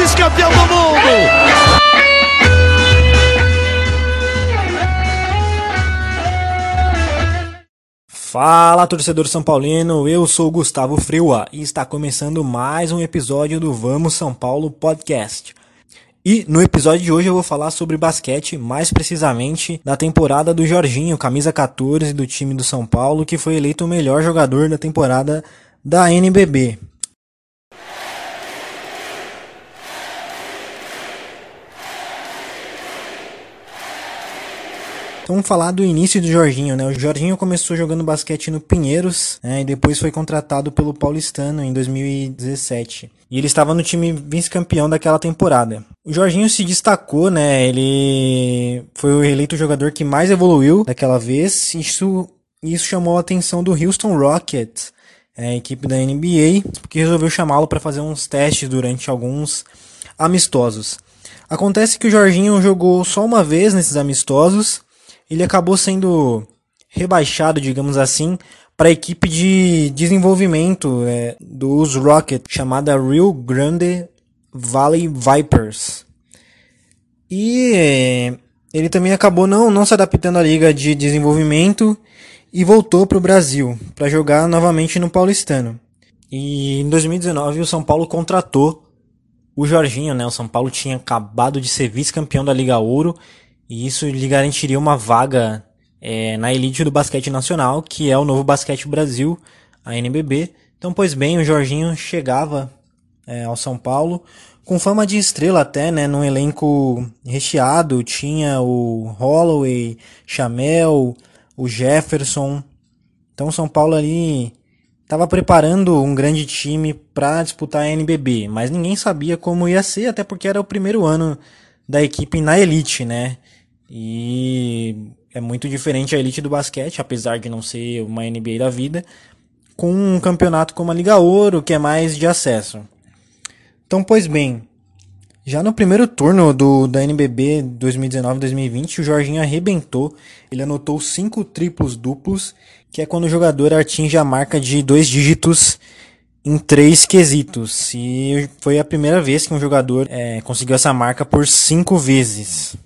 Sanches campeão do mundo! Fala torcedor São Paulino, eu sou Gustavo Freua e está começando mais um episódio do Vamos São Paulo Podcast. E no episódio de hoje eu vou falar sobre basquete, mais precisamente da temporada do Jorginho, camisa 14 do time do São Paulo, que foi eleito o melhor jogador da temporada da NBB. Então vamos falar do início do Jorginho, né? O Jorginho começou jogando basquete no Pinheiros, né? E depois foi contratado pelo Paulistano em 2017. E ele estava no time vice-campeão daquela temporada. O Jorginho se destacou, né? Ele foi o eleito jogador que mais evoluiu daquela vez. Isso, isso chamou a atenção do Houston Rockets, é, a equipe da NBA, que resolveu chamá-lo para fazer uns testes durante alguns amistosos. Acontece que o Jorginho jogou só uma vez nesses amistosos ele acabou sendo rebaixado, digamos assim, para a equipe de desenvolvimento é, dos Rockets, chamada Rio Grande Valley Vipers. E é, ele também acabou não, não se adaptando à liga de desenvolvimento e voltou para o Brasil para jogar novamente no Paulistano. E em 2019 o São Paulo contratou o Jorginho, né? O São Paulo tinha acabado de ser vice-campeão da Liga Ouro e isso lhe garantiria uma vaga é, na elite do basquete nacional, que é o novo Basquete Brasil, a NBB. Então, pois bem, o Jorginho chegava é, ao São Paulo com fama de estrela até, né, num elenco recheado, tinha o Holloway, Chamel, o Jefferson. Então, São Paulo ali estava preparando um grande time para disputar a NBB, mas ninguém sabia como ia ser, até porque era o primeiro ano da equipe na elite, né? E é muito diferente a elite do basquete, apesar de não ser uma NBA da vida, com um campeonato como a Liga Ouro, que é mais de acesso. Então, pois bem, já no primeiro turno do, da NBB 2019-2020, o Jorginho arrebentou. Ele anotou cinco triplos duplos, que é quando o jogador atinge a marca de dois dígitos em três quesitos. E foi a primeira vez que um jogador é, conseguiu essa marca por cinco vezes.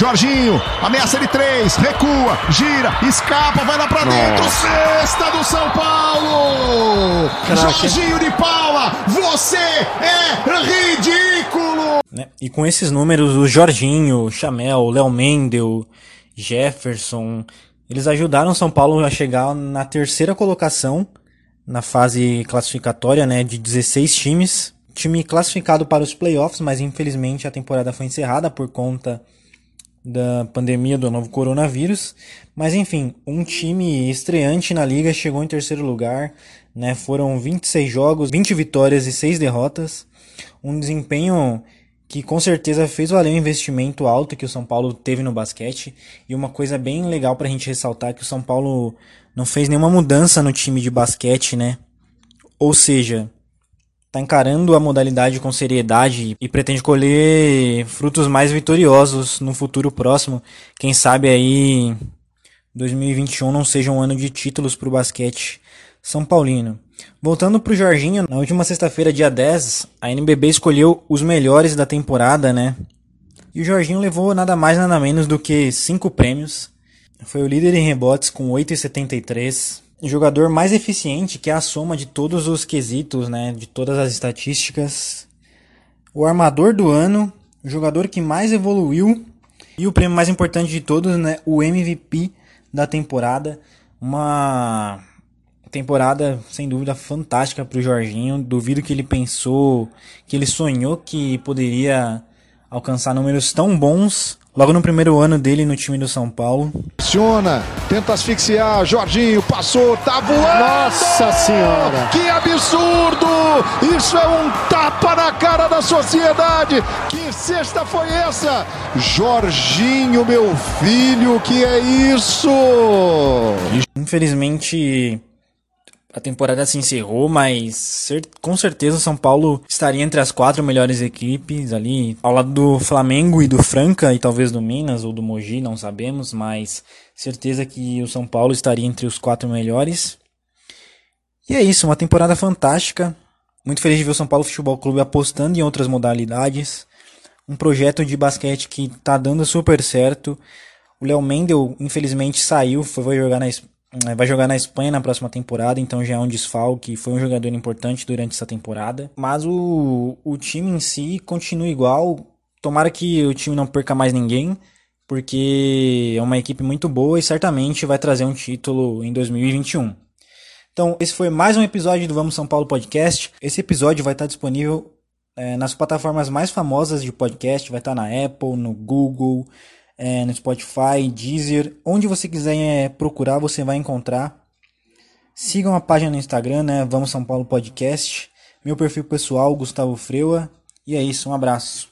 Jorginho, ameaça de três, recua, gira, escapa, vai lá pra dentro, sexta do São Paulo! Caraca. Jorginho de Paula, você é ridículo! Né? E com esses números, o Jorginho, Chamel, Léo Mendel, Jefferson, eles ajudaram São Paulo a chegar na terceira colocação na fase classificatória, né, de 16 times. Time classificado para os playoffs, mas infelizmente a temporada foi encerrada por conta da pandemia do novo coronavírus. Mas enfim, um time estreante na liga chegou em terceiro lugar. Né? Foram 26 jogos, 20 vitórias e 6 derrotas. Um desempenho que com certeza fez valer o investimento alto que o São Paulo teve no basquete. E uma coisa bem legal para a gente ressaltar é que o São Paulo não fez nenhuma mudança no time de basquete, né? Ou seja, está encarando a modalidade com seriedade e pretende colher frutos mais vitoriosos no futuro próximo. Quem sabe aí 2021 não seja um ano de títulos para o basquete são paulino. Voltando para o Jorginho, na última sexta-feira, dia 10, a NBB escolheu os melhores da temporada, né? E o Jorginho levou nada mais nada menos do que cinco prêmios. Foi o líder em rebotes com 8,73 jogador mais eficiente, que é a soma de todos os quesitos, né, de todas as estatísticas. O armador do ano, o jogador que mais evoluiu e o prêmio mais importante de todos, né, o MVP da temporada. Uma temporada sem dúvida fantástica para o Jorginho. Duvido que ele pensou, que ele sonhou que poderia alcançar números tão bons Logo no primeiro ano dele no time do São Paulo. Aciona, tenta asfixiar, Jorginho passou, tá voando! Nossa Senhora! Que absurdo! Isso é um tapa na cara da sociedade! Que sexta foi essa? Jorginho, meu filho, que é isso? Infelizmente, a temporada se encerrou, mas com certeza o São Paulo estaria entre as quatro melhores equipes ali, ao lado do Flamengo e do Franca e talvez do Minas ou do Mogi, não sabemos, mas certeza que o São Paulo estaria entre os quatro melhores. E é isso, uma temporada fantástica. Muito feliz de ver o São Paulo Futebol Clube apostando em outras modalidades. Um projeto de basquete que está dando super certo. O Léo Mendel, infelizmente, saiu, foi jogar na, vai jogar na Espanha na próxima temporada, então já é um desfalque, foi um jogador importante durante essa temporada. Mas o, o time em si continua igual. Tomara que o time não perca mais ninguém, porque é uma equipe muito boa e certamente vai trazer um título em 2021. Então, esse foi mais um episódio do Vamos São Paulo Podcast. Esse episódio vai estar disponível é, nas plataformas mais famosas de podcast, vai estar na Apple, no Google, é, no Spotify, Deezer, onde você quiser é, procurar, você vai encontrar. Sigam a página no Instagram, né? Vamos São Paulo Podcast. Meu perfil pessoal, Gustavo Freua. E é isso, um abraço.